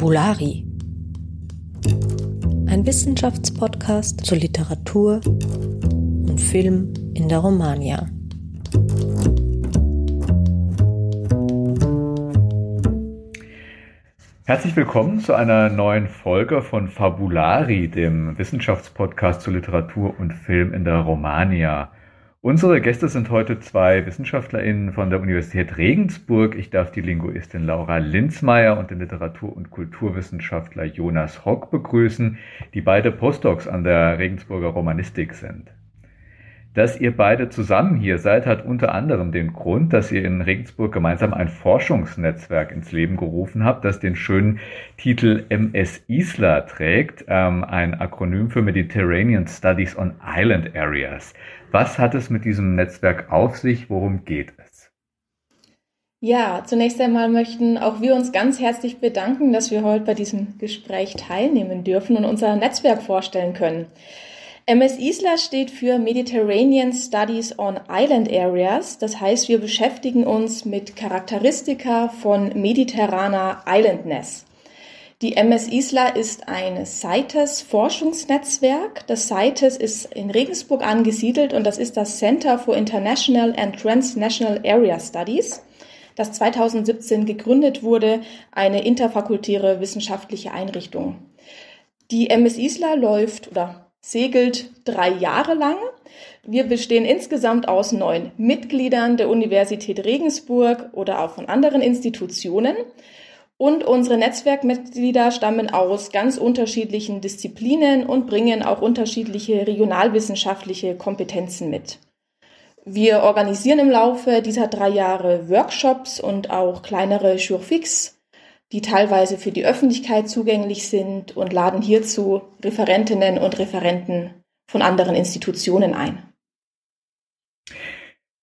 Fabulari. Ein Wissenschaftspodcast zur Literatur und Film in der Romania. Herzlich willkommen zu einer neuen Folge von Fabulari, dem Wissenschaftspodcast zur Literatur und Film in der Romania. Unsere Gäste sind heute zwei WissenschaftlerInnen von der Universität Regensburg. Ich darf die Linguistin Laura Linzmeier und den Literatur- und Kulturwissenschaftler Jonas Hock begrüßen, die beide Postdocs an der Regensburger Romanistik sind. Dass ihr beide zusammen hier seid, hat unter anderem den Grund, dass ihr in Regensburg gemeinsam ein Forschungsnetzwerk ins Leben gerufen habt, das den schönen Titel MS ISLA trägt, ähm, ein Akronym für Mediterranean Studies on Island Areas. Was hat es mit diesem Netzwerk auf sich? Worum geht es? Ja, zunächst einmal möchten auch wir uns ganz herzlich bedanken, dass wir heute bei diesem Gespräch teilnehmen dürfen und unser Netzwerk vorstellen können. MS ISLA steht für Mediterranean Studies on Island Areas. Das heißt, wir beschäftigen uns mit Charakteristika von mediterraner Islandness. Die MS ISLA ist ein CITES Forschungsnetzwerk. Das CITES ist in Regensburg angesiedelt und das ist das Center for International and Transnational Area Studies, das 2017 gegründet wurde, eine interfakultäre wissenschaftliche Einrichtung. Die MS ISLA läuft oder segelt drei Jahre lang. Wir bestehen insgesamt aus neun Mitgliedern der Universität Regensburg oder auch von anderen Institutionen. Und unsere Netzwerkmitglieder stammen aus ganz unterschiedlichen Disziplinen und bringen auch unterschiedliche regionalwissenschaftliche Kompetenzen mit. Wir organisieren im Laufe dieser drei Jahre Workshops und auch kleinere Jurfix, die teilweise für die Öffentlichkeit zugänglich sind und laden hierzu Referentinnen und Referenten von anderen Institutionen ein.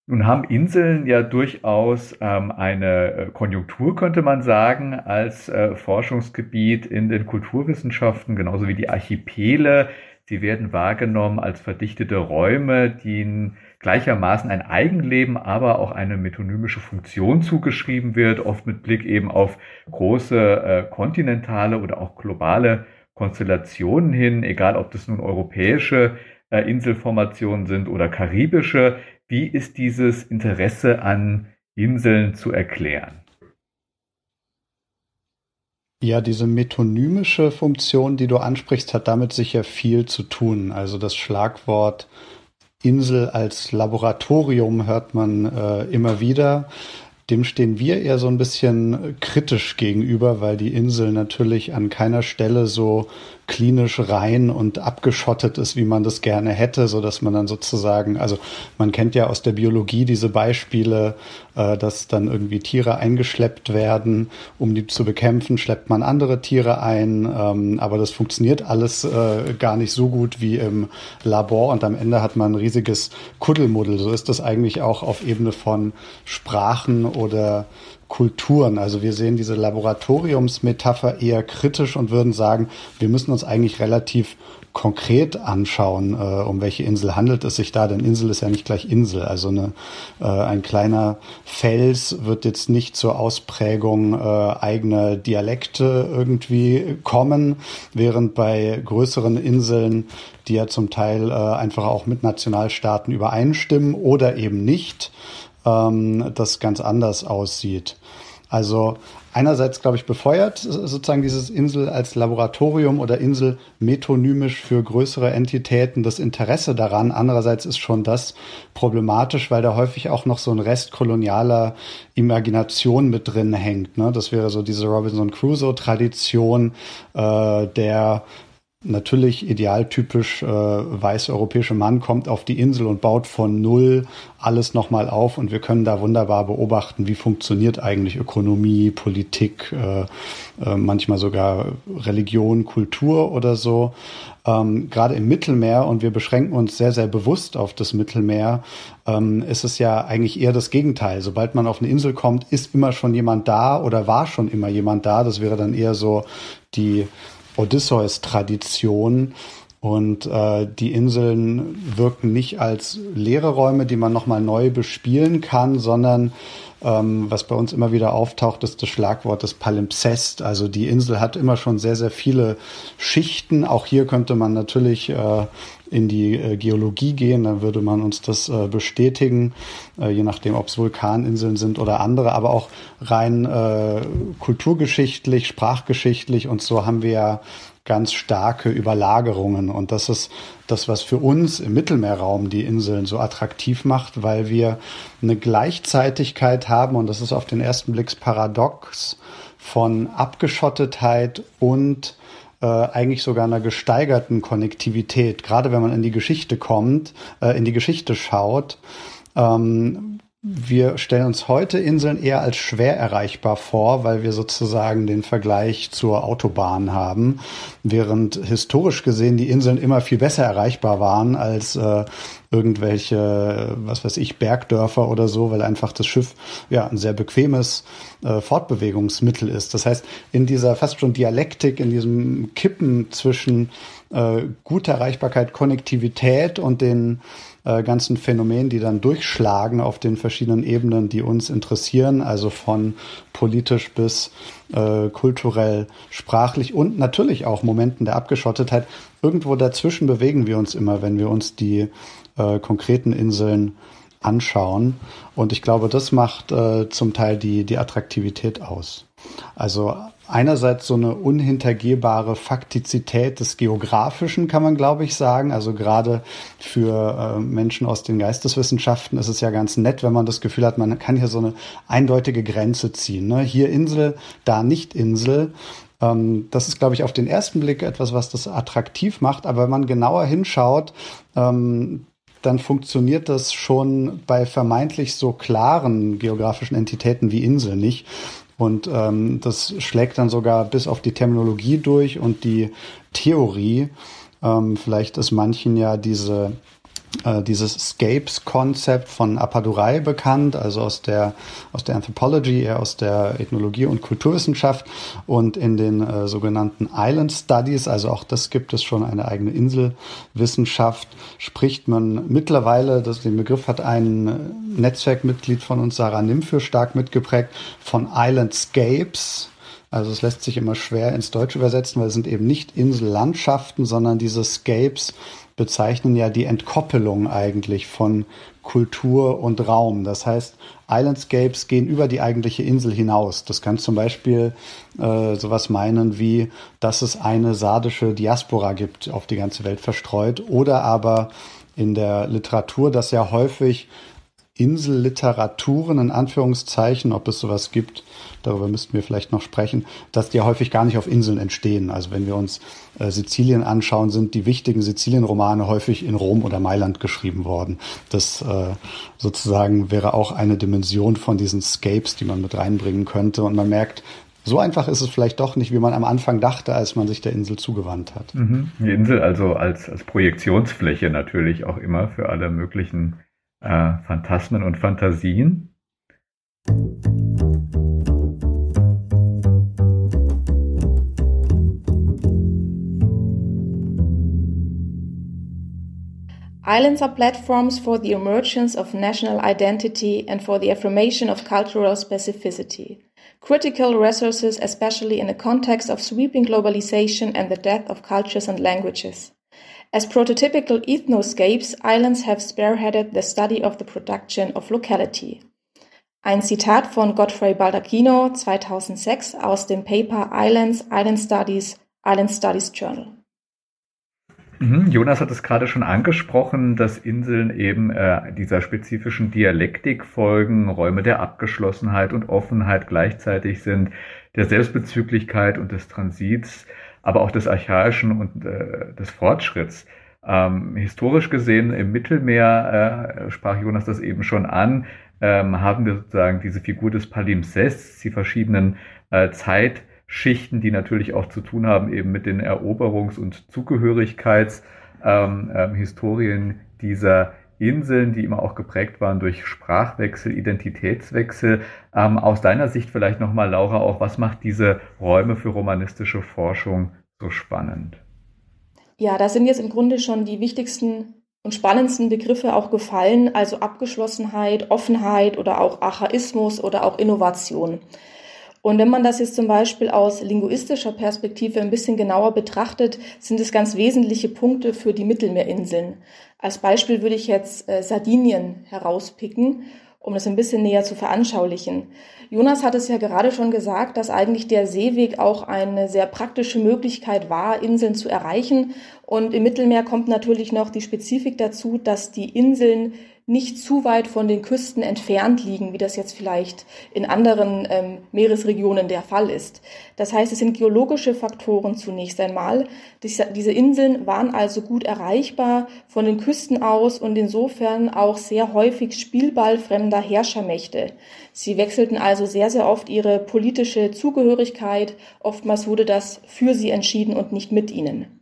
Nun haben Inseln ja durchaus ähm, eine äh, Konjunktur, könnte man sagen, als äh, Forschungsgebiet in den Kulturwissenschaften, genauso wie die Archipele. Sie werden wahrgenommen als verdichtete Räume, in gleichermaßen ein Eigenleben, aber auch eine metonymische Funktion zugeschrieben wird, oft mit Blick eben auf große äh, kontinentale oder auch globale Konstellationen hin, egal ob das nun europäische Inselformationen sind oder karibische. Wie ist dieses Interesse an Inseln zu erklären? Ja, diese metonymische Funktion, die du ansprichst, hat damit sicher viel zu tun. Also das Schlagwort Insel als Laboratorium hört man äh, immer wieder. Dem stehen wir eher so ein bisschen kritisch gegenüber, weil die Insel natürlich an keiner Stelle so klinisch rein und abgeschottet ist, wie man das gerne hätte, so dass man dann sozusagen, also man kennt ja aus der Biologie diese Beispiele, äh, dass dann irgendwie Tiere eingeschleppt werden, um die zu bekämpfen, schleppt man andere Tiere ein, ähm, aber das funktioniert alles äh, gar nicht so gut wie im Labor und am Ende hat man ein riesiges Kuddelmuddel. So ist das eigentlich auch auf Ebene von Sprachen oder Kulturen. Also wir sehen diese Laboratoriumsmetapher eher kritisch und würden sagen, wir müssen uns eigentlich relativ konkret anschauen, äh, um welche Insel handelt es sich da, denn Insel ist ja nicht gleich Insel. Also eine, äh, ein kleiner Fels wird jetzt nicht zur Ausprägung äh, eigener Dialekte irgendwie kommen, während bei größeren Inseln, die ja zum Teil äh, einfach auch mit Nationalstaaten übereinstimmen oder eben nicht, ähm, das ganz anders aussieht. Also einerseits, glaube ich, befeuert sozusagen dieses Insel als Laboratorium oder Insel metonymisch für größere Entitäten das Interesse daran. Andererseits ist schon das problematisch, weil da häufig auch noch so ein Rest kolonialer Imagination mit drin hängt. Ne? Das wäre so diese Robinson Crusoe-Tradition, äh, der natürlich idealtypisch äh, weiß europäische Mann kommt auf die Insel und baut von null alles nochmal auf und wir können da wunderbar beobachten, wie funktioniert eigentlich Ökonomie, Politik, äh, äh, manchmal sogar Religion, Kultur oder so. Ähm, Gerade im Mittelmeer und wir beschränken uns sehr, sehr bewusst auf das Mittelmeer, ähm, ist es ja eigentlich eher das Gegenteil. Sobald man auf eine Insel kommt, ist immer schon jemand da oder war schon immer jemand da. Das wäre dann eher so die Odysseus-Tradition. Und äh, die Inseln wirken nicht als leere Räume, die man nochmal neu bespielen kann, sondern ähm, was bei uns immer wieder auftaucht, ist das Schlagwort des Palimpsest. Also die Insel hat immer schon sehr, sehr viele Schichten. Auch hier könnte man natürlich äh, in die äh, Geologie gehen, dann würde man uns das äh, bestätigen, äh, je nachdem, ob es Vulkaninseln sind oder andere, aber auch rein äh, kulturgeschichtlich, sprachgeschichtlich und so haben wir ja ganz starke Überlagerungen. Und das ist das, was für uns im Mittelmeerraum die Inseln so attraktiv macht, weil wir eine Gleichzeitigkeit haben, und das ist auf den ersten Blick paradox, von Abgeschottetheit und äh, eigentlich sogar einer gesteigerten Konnektivität, gerade wenn man in die Geschichte kommt, äh, in die Geschichte schaut. Ähm, wir stellen uns heute Inseln eher als schwer erreichbar vor, weil wir sozusagen den Vergleich zur Autobahn haben, während historisch gesehen die Inseln immer viel besser erreichbar waren als äh, irgendwelche, was weiß ich, Bergdörfer oder so, weil einfach das Schiff ja ein sehr bequemes äh, Fortbewegungsmittel ist. Das heißt, in dieser fast schon Dialektik, in diesem Kippen zwischen äh, guter Erreichbarkeit, Konnektivität und den äh, ganzen Phänomenen, die dann durchschlagen auf den verschiedenen Ebenen, die uns interessieren, also von politisch bis äh, kulturell, sprachlich und natürlich auch Momenten der Abgeschottetheit. Irgendwo dazwischen bewegen wir uns immer, wenn wir uns die äh, konkreten Inseln anschauen. Und ich glaube, das macht äh, zum Teil die, die Attraktivität aus. Also einerseits so eine unhintergehbare Faktizität des Geografischen, kann man glaube ich sagen. Also gerade für äh, Menschen aus den Geisteswissenschaften ist es ja ganz nett, wenn man das Gefühl hat, man kann hier so eine eindeutige Grenze ziehen. Ne? Hier Insel, da nicht Insel. Ähm, das ist, glaube ich, auf den ersten Blick etwas, was das attraktiv macht. Aber wenn man genauer hinschaut, ähm, dann funktioniert das schon bei vermeintlich so klaren geografischen Entitäten wie Insel nicht. Und ähm, das schlägt dann sogar bis auf die Terminologie durch und die Theorie. Ähm, vielleicht ist manchen ja diese äh, dieses Scapes-Konzept von Apadurai bekannt, also aus der, aus der Anthropology, eher aus der Ethnologie und Kulturwissenschaft. Und in den äh, sogenannten Island Studies, also auch das gibt es schon eine eigene Inselwissenschaft, spricht man mittlerweile, das, den Begriff hat ein Netzwerkmitglied von uns, Sarah Nimfür, stark mitgeprägt, von Islandscapes, also es lässt sich immer schwer ins Deutsche übersetzen, weil es sind eben nicht Insellandschaften, sondern diese Scapes bezeichnen ja die Entkoppelung eigentlich von Kultur und Raum. Das heißt, Islandscapes gehen über die eigentliche Insel hinaus. Das kann zum Beispiel äh, sowas meinen wie, dass es eine sardische Diaspora gibt, auf die ganze Welt verstreut, oder aber in der Literatur, dass ja häufig Inselliteraturen in Anführungszeichen, ob es sowas gibt, darüber müssten wir vielleicht noch sprechen, dass die ja häufig gar nicht auf Inseln entstehen. Also wenn wir uns äh, Sizilien anschauen, sind die wichtigen Sizilien-Romane häufig in Rom oder Mailand geschrieben worden. Das äh, sozusagen wäre auch eine Dimension von diesen Scapes, die man mit reinbringen könnte. Und man merkt, so einfach ist es vielleicht doch nicht, wie man am Anfang dachte, als man sich der Insel zugewandt hat. Mhm. Die Insel also als, als Projektionsfläche natürlich auch immer für alle möglichen äh, Phantasmen und Fantasien. Islands are platforms for the emergence of national identity and for the affirmation of cultural specificity. Critical resources, especially in a context of sweeping globalization and the death of cultures and languages. As prototypical ethnoscapes, islands have spearheaded the study of the production of locality. Ein Zitat von Godfrey Baldacchino 2006 aus dem Paper Islands, Island Studies, Island Studies Journal. Mhm, Jonas hat es gerade schon angesprochen, dass Inseln eben äh, dieser spezifischen Dialektik folgen, Räume der Abgeschlossenheit und Offenheit gleichzeitig sind, der Selbstbezüglichkeit und des Transits, aber auch des Archaischen und äh, des Fortschritts. Ähm, historisch gesehen im Mittelmeer, äh, sprach Jonas das eben schon an, ähm, haben wir sozusagen diese Figur des Palimpsests, die verschiedenen äh, Zeit- Schichten, die natürlich auch zu tun haben eben mit den Eroberungs- und Zugehörigkeitshistorien ähm, ähm, dieser Inseln, die immer auch geprägt waren durch Sprachwechsel, Identitätswechsel. Ähm, aus deiner Sicht vielleicht nochmal, Laura, auch was macht diese Räume für romanistische Forschung so spannend? Ja, da sind jetzt im Grunde schon die wichtigsten und spannendsten Begriffe auch gefallen, also Abgeschlossenheit, Offenheit oder auch Archaismus oder auch Innovation. Und wenn man das jetzt zum Beispiel aus linguistischer Perspektive ein bisschen genauer betrachtet, sind es ganz wesentliche Punkte für die Mittelmeerinseln. Als Beispiel würde ich jetzt äh, Sardinien herauspicken um das ein bisschen näher zu veranschaulichen. Jonas hat es ja gerade schon gesagt, dass eigentlich der Seeweg auch eine sehr praktische Möglichkeit war, Inseln zu erreichen. Und im Mittelmeer kommt natürlich noch die Spezifik dazu, dass die Inseln nicht zu weit von den Küsten entfernt liegen, wie das jetzt vielleicht in anderen ähm, Meeresregionen der Fall ist. Das heißt, es sind geologische Faktoren zunächst einmal. Diese Inseln waren also gut erreichbar von den Küsten aus und insofern auch sehr häufig Spielball fremder Herrschermächte. Sie wechselten also sehr, sehr oft ihre politische Zugehörigkeit. Oftmals wurde das für sie entschieden und nicht mit ihnen.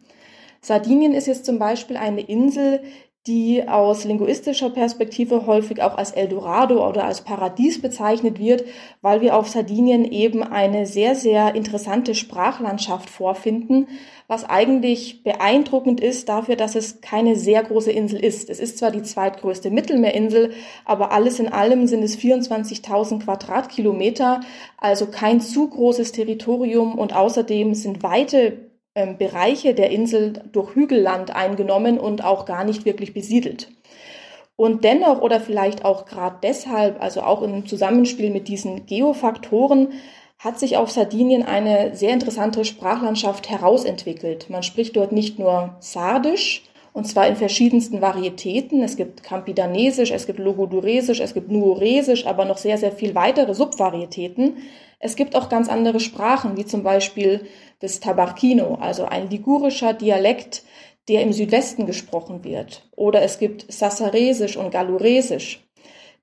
Sardinien ist jetzt zum Beispiel eine Insel, die aus linguistischer Perspektive häufig auch als Eldorado oder als Paradies bezeichnet wird, weil wir auf Sardinien eben eine sehr, sehr interessante Sprachlandschaft vorfinden, was eigentlich beeindruckend ist dafür, dass es keine sehr große Insel ist. Es ist zwar die zweitgrößte Mittelmeerinsel, aber alles in allem sind es 24.000 Quadratkilometer, also kein zu großes Territorium und außerdem sind weite ähm, Bereiche der Insel durch Hügelland eingenommen und auch gar nicht wirklich besiedelt. Und dennoch oder vielleicht auch gerade deshalb, also auch im Zusammenspiel mit diesen Geofaktoren, hat sich auf Sardinien eine sehr interessante Sprachlandschaft herausentwickelt. Man spricht dort nicht nur Sardisch, und zwar in verschiedensten Varietäten. Es gibt Campidanesisch, es gibt Logoduresisch, es gibt Nuoresisch, aber noch sehr, sehr viel weitere Subvarietäten. Es gibt auch ganz andere Sprachen, wie zum Beispiel das Tabarkino, also ein ligurischer Dialekt, der im Südwesten gesprochen wird. Oder es gibt Sassaresisch und Galluresisch,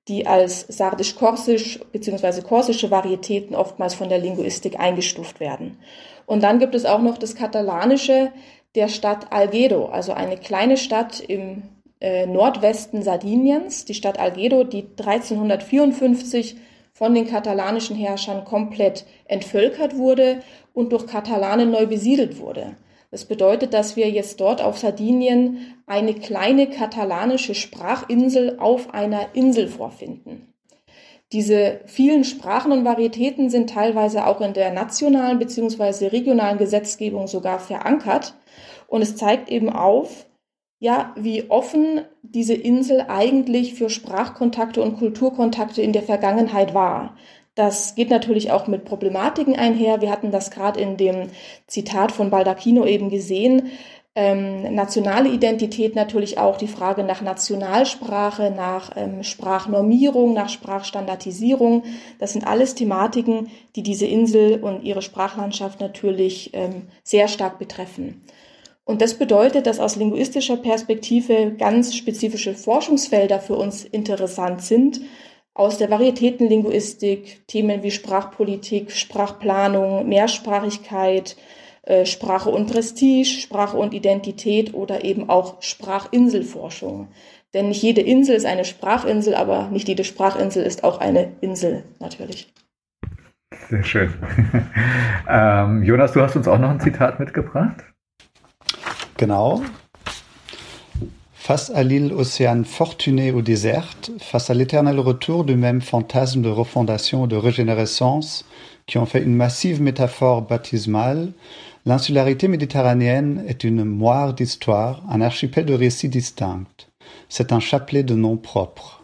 die als sardisch-korsisch bzw. korsische Varietäten oftmals von der Linguistik eingestuft werden. Und dann gibt es auch noch das Katalanische der Stadt Algedo, also eine kleine Stadt im äh, Nordwesten Sardiniens, die Stadt Algedo, die 1354 von den katalanischen Herrschern komplett entvölkert wurde und durch Katalanen neu besiedelt wurde. Das bedeutet, dass wir jetzt dort auf Sardinien eine kleine katalanische Sprachinsel auf einer Insel vorfinden. Diese vielen Sprachen und Varietäten sind teilweise auch in der nationalen bzw. regionalen Gesetzgebung sogar verankert. Und es zeigt eben auf, ja, wie offen diese Insel eigentlich für Sprachkontakte und Kulturkontakte in der Vergangenheit war. Das geht natürlich auch mit Problematiken einher. Wir hatten das gerade in dem Zitat von Baldacchino eben gesehen. Ähm, nationale Identität natürlich auch die Frage nach Nationalsprache, nach ähm, Sprachnormierung, nach Sprachstandardisierung. Das sind alles Thematiken, die diese Insel und ihre Sprachlandschaft natürlich ähm, sehr stark betreffen. Und das bedeutet, dass aus linguistischer Perspektive ganz spezifische Forschungsfelder für uns interessant sind. Aus der Varietätenlinguistik, Themen wie Sprachpolitik, Sprachplanung, Mehrsprachigkeit, äh, Sprache und Prestige, Sprache und Identität oder eben auch Sprachinselforschung. Denn nicht jede Insel ist eine Sprachinsel, aber nicht jede Sprachinsel ist auch eine Insel natürlich. Sehr schön. ähm, Jonas, du hast uns auch noch ein Zitat mitgebracht. Genau. Face à l'île océane fortunée ou déserte, face à l'éternel retour du même fantasme de refondation et de régénérescence qui ont fait une massive métaphore baptismale, l'insularité méditerranéenne est une moire d'histoire, un archipel de récits distincts. C'est un chapelet de noms propres.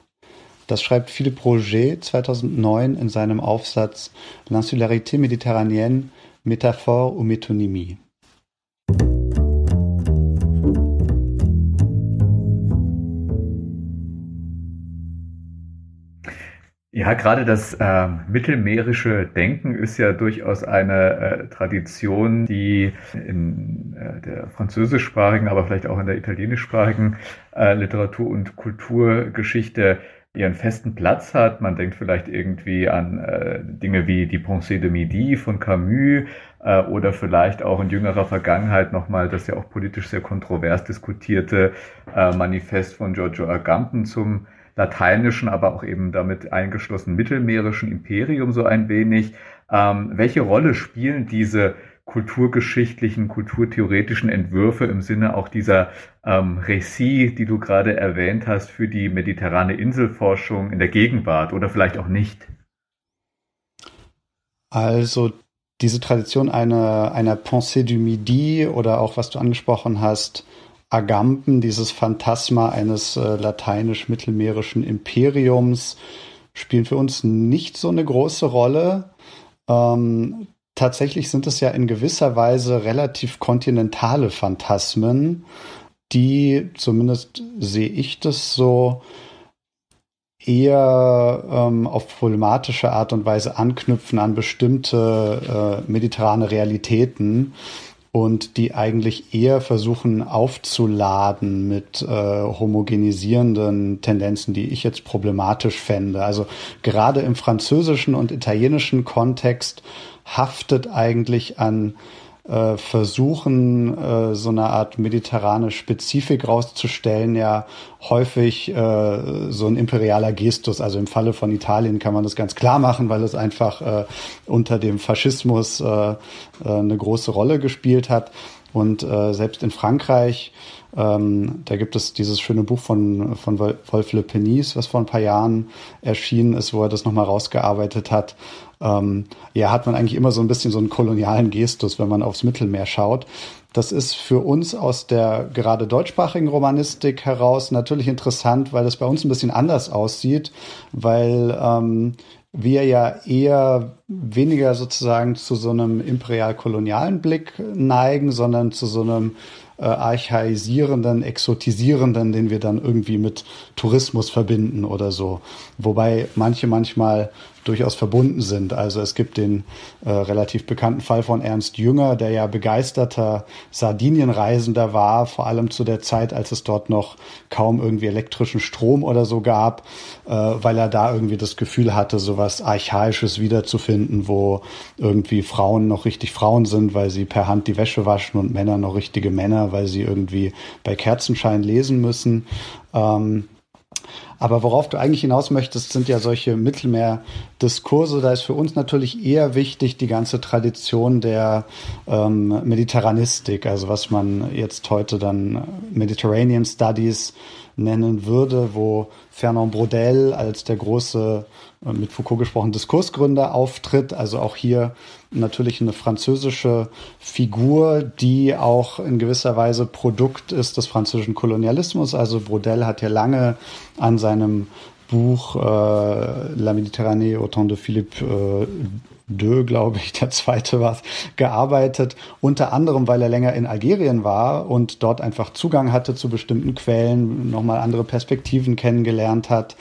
Das schreibt Philippe Roger 2009 in seinem Aufsatz L'insularité méditerranéenne, Métaphore ou Métonymie. Ja, gerade das äh, mittelmeerische Denken ist ja durchaus eine äh, Tradition, die in äh, der französischsprachigen, aber vielleicht auch in der italienischsprachigen äh, Literatur- und Kulturgeschichte ihren festen Platz hat. Man denkt vielleicht irgendwie an äh, Dinge wie die Pensée de Midi von Camus äh, oder vielleicht auch in jüngerer Vergangenheit nochmal das ja auch politisch sehr kontrovers diskutierte Manifest von Giorgio Agamben zum lateinischen, aber auch eben damit eingeschlossen mittelmeerischen Imperium so ein wenig. Ähm, welche Rolle spielen diese kulturgeschichtlichen, kulturtheoretischen Entwürfe im Sinne auch dieser ähm, Récit, die du gerade erwähnt hast, für die mediterrane Inselforschung in der Gegenwart oder vielleicht auch nicht? Also diese Tradition einer, einer Pensée du Midi oder auch, was du angesprochen hast, Agamben, dieses Phantasma eines äh, lateinisch-mittelmeerischen Imperiums, spielen für uns nicht so eine große Rolle. Ähm, tatsächlich sind es ja in gewisser Weise relativ kontinentale Phantasmen, die, zumindest sehe ich das so, eher ähm, auf problematische Art und Weise anknüpfen an bestimmte äh, mediterrane Realitäten und die eigentlich eher versuchen aufzuladen mit äh, homogenisierenden Tendenzen, die ich jetzt problematisch fände. Also gerade im französischen und italienischen Kontext haftet eigentlich an äh, versuchen, äh, so eine Art mediterrane Spezifik rauszustellen, ja häufig äh, so ein imperialer Gestus. Also im Falle von Italien kann man das ganz klar machen, weil es einfach äh, unter dem Faschismus äh, äh, eine große Rolle gespielt hat. Und äh, selbst in Frankreich, ähm, da gibt es dieses schöne Buch von, von Wolf Le Penis, was vor ein paar Jahren erschienen ist, wo er das nochmal rausgearbeitet hat ähm, ja, hat man eigentlich immer so ein bisschen so einen kolonialen Gestus, wenn man aufs Mittelmeer schaut. Das ist für uns aus der gerade deutschsprachigen Romanistik heraus natürlich interessant, weil es bei uns ein bisschen anders aussieht, weil ähm, wir ja eher weniger sozusagen zu so einem imperial-kolonialen Blick neigen, sondern zu so einem äh, archaisierenden, exotisierenden, den wir dann irgendwie mit Tourismus verbinden oder so. Wobei manche manchmal durchaus verbunden sind. Also es gibt den äh, relativ bekannten Fall von Ernst Jünger, der ja begeisterter Sardinienreisender war, vor allem zu der Zeit, als es dort noch kaum irgendwie elektrischen Strom oder so gab, äh, weil er da irgendwie das Gefühl hatte, so was Archaisches wiederzufinden, wo irgendwie Frauen noch richtig Frauen sind, weil sie per Hand die Wäsche waschen und Männer noch richtige Männer, weil sie irgendwie bei Kerzenschein lesen müssen. Ähm, aber worauf du eigentlich hinaus möchtest, sind ja solche Mittelmeerdiskurse. Da ist für uns natürlich eher wichtig die ganze Tradition der ähm, Mediterranistik, also was man jetzt heute dann Mediterranean Studies nennen würde, wo Fernand Braudel als der große, äh, mit Foucault gesprochen, Diskursgründer auftritt. Also auch hier natürlich eine französische Figur, die auch in gewisser Weise Produkt ist des französischen Kolonialismus. Also Braudel hat ja lange an seinem Buch äh, La Méditerranée au temps de Philippe äh, Deux, glaube ich, der zweite war, gearbeitet. Unter anderem, weil er länger in Algerien war und dort einfach Zugang hatte zu bestimmten Quellen, nochmal andere Perspektiven kennengelernt hat.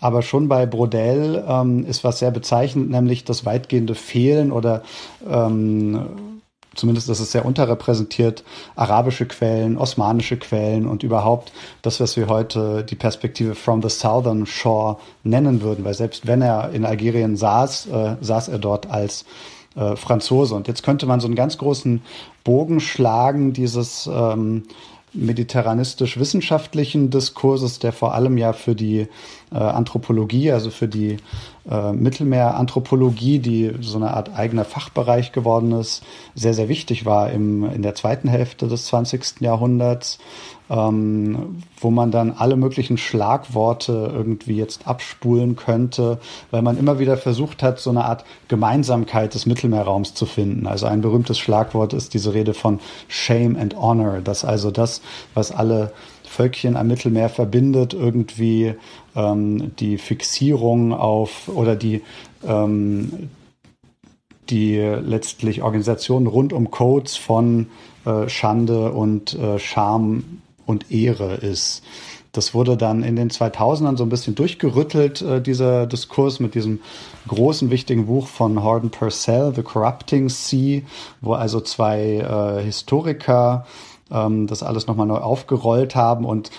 Aber schon bei Brodel ähm, ist was sehr bezeichnend, nämlich das weitgehende Fehlen oder ähm, zumindest das ist sehr unterrepräsentiert, arabische Quellen, osmanische Quellen und überhaupt das, was wir heute die Perspektive from the Southern Shore nennen würden, weil selbst wenn er in Algerien saß, äh, saß er dort als äh, Franzose. Und jetzt könnte man so einen ganz großen Bogen schlagen, dieses ähm, mediterranistisch-wissenschaftlichen Diskurses, der vor allem ja für die äh, Anthropologie, also für die äh, Mittelmeeranthropologie, die so eine Art eigener Fachbereich geworden ist, sehr, sehr wichtig war im, in der zweiten Hälfte des 20. Jahrhunderts ähm, wo man dann alle möglichen Schlagworte irgendwie jetzt abspulen könnte, weil man immer wieder versucht hat, so eine Art Gemeinsamkeit des Mittelmeerraums zu finden. Also ein berühmtes Schlagwort ist diese Rede von Shame and Honor, dass also das, was alle Völkchen am Mittelmeer verbindet, irgendwie ähm, die Fixierung auf oder die ähm, die letztlich Organisationen rund um Codes von äh, Schande und äh, Scham und Ehre ist. Das wurde dann in den 2000ern so ein bisschen durchgerüttelt, äh, dieser Diskurs mit diesem großen, wichtigen Buch von Horton Purcell, The Corrupting Sea, wo also zwei äh, Historiker ähm, das alles nochmal neu aufgerollt haben und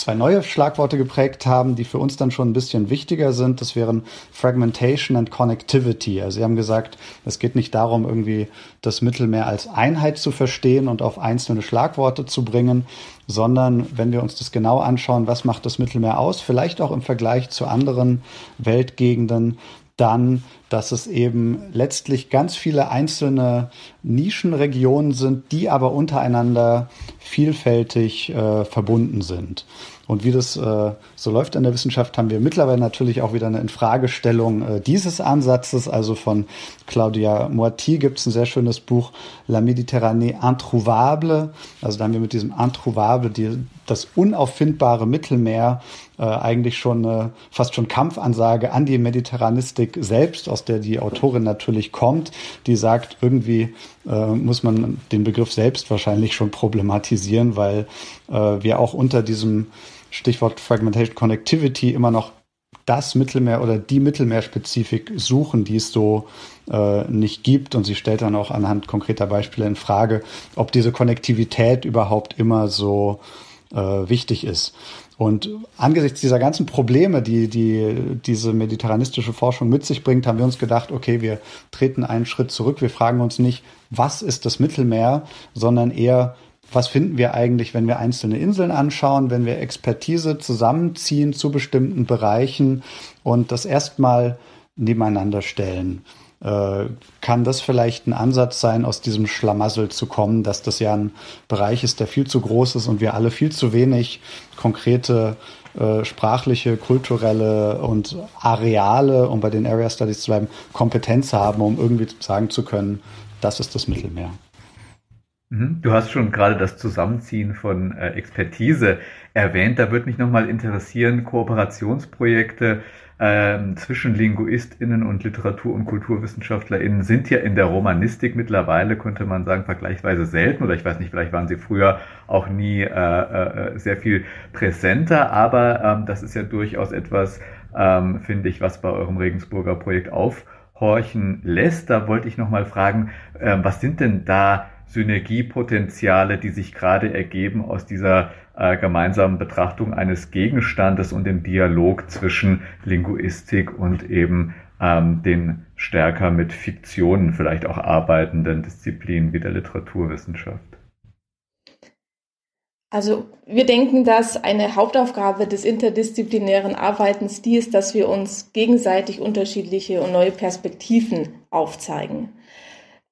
zwei neue Schlagworte geprägt haben, die für uns dann schon ein bisschen wichtiger sind. Das wären Fragmentation and Connectivity. Also sie haben gesagt, es geht nicht darum, irgendwie das Mittelmeer als Einheit zu verstehen und auf einzelne Schlagworte zu bringen, sondern wenn wir uns das genau anschauen, was macht das Mittelmeer aus, vielleicht auch im Vergleich zu anderen Weltgegenden, dann dass es eben letztlich ganz viele einzelne Nischenregionen sind, die aber untereinander vielfältig äh, verbunden sind. Und wie das äh, so läuft in der Wissenschaft, haben wir mittlerweile natürlich auch wieder eine Infragestellung äh, dieses Ansatzes. Also von Claudia Moiti gibt es ein sehr schönes Buch La Méditerranée introuvable. Also da haben wir mit diesem introuvable die, das unauffindbare Mittelmeer äh, eigentlich schon äh, fast schon Kampfansage an die Mediterranistik selbst, aus der die Autorin natürlich kommt, die sagt, irgendwie äh, muss man den Begriff selbst wahrscheinlich schon problematisieren, weil äh, wir auch unter diesem Stichwort Fragmentation Connectivity immer noch das Mittelmeer oder die Mittelmeerspezifik suchen, die es so äh, nicht gibt. Und sie stellt dann auch anhand konkreter Beispiele in Frage, ob diese Konnektivität überhaupt immer so äh, wichtig ist. Und angesichts dieser ganzen Probleme, die, die diese mediterranistische Forschung mit sich bringt, haben wir uns gedacht, okay, wir treten einen Schritt zurück. Wir fragen uns nicht, was ist das Mittelmeer, sondern eher, was finden wir eigentlich, wenn wir einzelne Inseln anschauen, wenn wir Expertise zusammenziehen zu bestimmten Bereichen und das erstmal nebeneinander stellen. Äh, kann das vielleicht ein Ansatz sein, aus diesem Schlamassel zu kommen, dass das ja ein Bereich ist, der viel zu groß ist und wir alle viel zu wenig konkrete äh, sprachliche, kulturelle und Areale, um bei den Area Studies zu bleiben, Kompetenz haben, um irgendwie sagen zu können, das ist das Mittelmeer. Mhm. Du hast schon gerade das Zusammenziehen von äh, Expertise erwähnt. Da würde mich nochmal interessieren, Kooperationsprojekte ähm, zwischen LinguistInnen und Literatur- und KulturwissenschaftlerInnen sind ja in der Romanistik mittlerweile, könnte man sagen, vergleichsweise selten. Oder ich weiß nicht, vielleicht waren sie früher auch nie äh, äh, sehr viel präsenter. Aber ähm, das ist ja durchaus etwas, ähm, finde ich, was bei eurem Regensburger Projekt aufhorchen lässt. Da wollte ich nochmal fragen, äh, was sind denn da Synergiepotenziale, die sich gerade ergeben aus dieser äh, gemeinsamen Betrachtung eines Gegenstandes und dem Dialog zwischen Linguistik und eben ähm, den stärker mit Fiktionen vielleicht auch arbeitenden Disziplinen wie der Literaturwissenschaft. Also wir denken, dass eine Hauptaufgabe des interdisziplinären Arbeitens die ist, dass wir uns gegenseitig unterschiedliche und neue Perspektiven aufzeigen.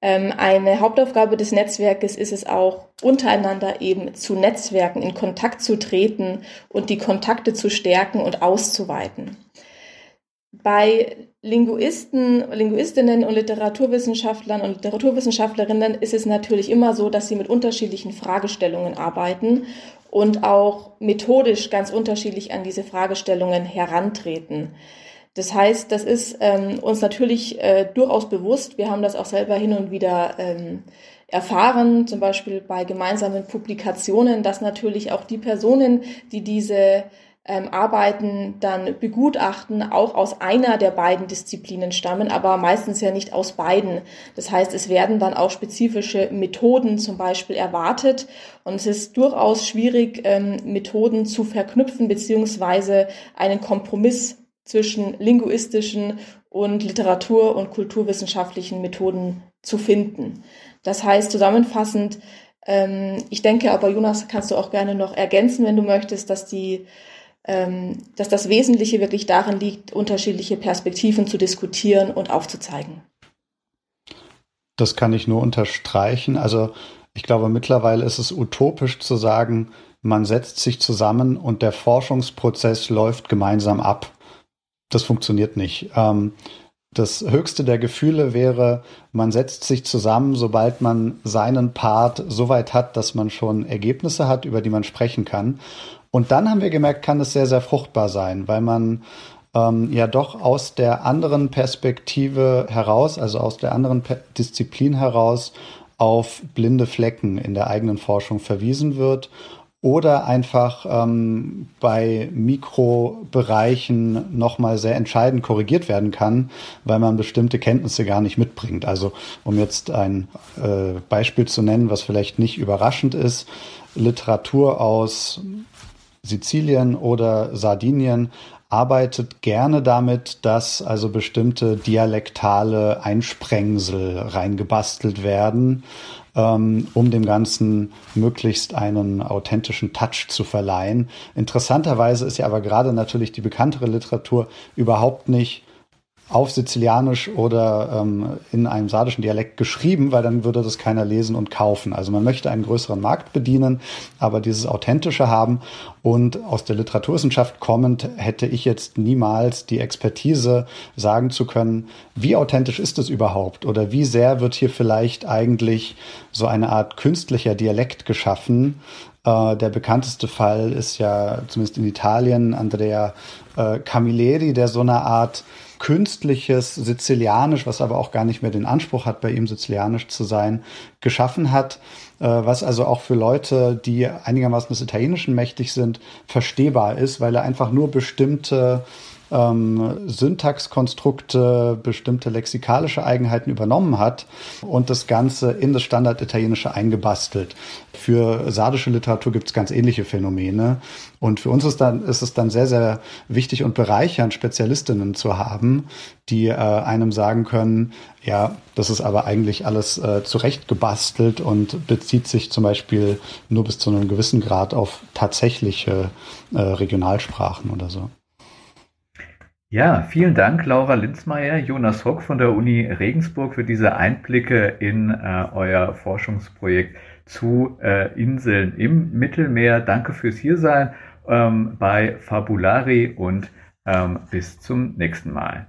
Ähm, eine Hauptaufgabe des Netzwerkes ist es auch, untereinander eben zu Netzwerken in Kontakt zu treten und die Kontakte zu stärken und auszuweiten. Bei Linguisten, Linguistinnen und Literaturwissenschaftlern und Literaturwissenschaftlerinnen ist es natürlich immer so, dass sie mit unterschiedlichen Fragestellungen arbeiten und auch methodisch ganz unterschiedlich an diese Fragestellungen herantreten. Das heißt, das ist ähm, uns natürlich äh, durchaus bewusst. Wir haben das auch selber hin und wieder ähm, erfahren, zum Beispiel bei gemeinsamen Publikationen, dass natürlich auch die Personen, die diese ähm, Arbeiten dann begutachten, auch aus einer der beiden Disziplinen stammen, aber meistens ja nicht aus beiden. Das heißt, es werden dann auch spezifische Methoden zum Beispiel erwartet und es ist durchaus schwierig, ähm, Methoden zu verknüpfen beziehungsweise einen Kompromiss zwischen linguistischen und Literatur- und kulturwissenschaftlichen Methoden zu finden. Das heißt zusammenfassend, ähm, ich denke aber, Jonas, kannst du auch gerne noch ergänzen, wenn du möchtest, dass die ähm, dass das Wesentliche wirklich darin liegt, unterschiedliche Perspektiven zu diskutieren und aufzuzeigen. Das kann ich nur unterstreichen. Also ich glaube, mittlerweile ist es utopisch zu sagen, man setzt sich zusammen und der Forschungsprozess läuft gemeinsam ab das funktioniert nicht. Ähm, das höchste der Gefühle wäre, man setzt sich zusammen, sobald man seinen Part so weit hat, dass man schon Ergebnisse hat, über die man sprechen kann. Und dann haben wir gemerkt, kann es sehr, sehr fruchtbar sein, weil man ähm, ja doch aus der anderen Perspektive heraus, also aus der anderen per Disziplin heraus, auf blinde Flecken in der eigenen Forschung verwiesen wird oder einfach ähm, bei Mikrobereichen nochmal sehr entscheidend korrigiert werden kann, weil man bestimmte Kenntnisse gar nicht mitbringt. Also um jetzt ein äh, Beispiel zu nennen, was vielleicht nicht überraschend ist, Literatur aus Sizilien oder Sardinien arbeitet gerne damit, dass also bestimmte dialektale Einsprengsel reingebastelt werden ähm, um dem Ganzen möglichst einen authentischen Touch zu verleihen. Interessanterweise ist ja aber gerade natürlich die bekanntere Literatur überhaupt nicht auf Sizilianisch oder ähm, in einem sardischen Dialekt geschrieben, weil dann würde das keiner lesen und kaufen. Also man möchte einen größeren Markt bedienen, aber dieses Authentische haben. Und aus der Literaturwissenschaft kommend hätte ich jetzt niemals die Expertise sagen zu können, wie authentisch ist es überhaupt oder wie sehr wird hier vielleicht eigentlich so eine Art künstlicher Dialekt geschaffen, äh, der bekannteste Fall ist ja zumindest in Italien Andrea äh, Camilleri, der so eine Art künstliches Sizilianisch, was aber auch gar nicht mehr den Anspruch hat, bei ihm Sizilianisch zu sein, geschaffen hat, äh, was also auch für Leute, die einigermaßen des Italienischen mächtig sind, verstehbar ist, weil er einfach nur bestimmte ähm, Syntaxkonstrukte, bestimmte lexikalische Eigenheiten übernommen hat und das Ganze in das Standard-Italienische eingebastelt. Für sardische Literatur gibt es ganz ähnliche Phänomene. Und für uns ist, dann, ist es dann sehr, sehr wichtig und bereichernd, Spezialistinnen zu haben, die äh, einem sagen können, ja, das ist aber eigentlich alles äh, zurechtgebastelt und bezieht sich zum Beispiel nur bis zu einem gewissen Grad auf tatsächliche äh, Regionalsprachen oder so. Ja, vielen Dank, Laura Linzmeier, Jonas Hock von der Uni Regensburg für diese Einblicke in äh, euer Forschungsprojekt zu äh, Inseln im Mittelmeer. Danke fürs Hiersein ähm, bei Fabulari und ähm, bis zum nächsten Mal.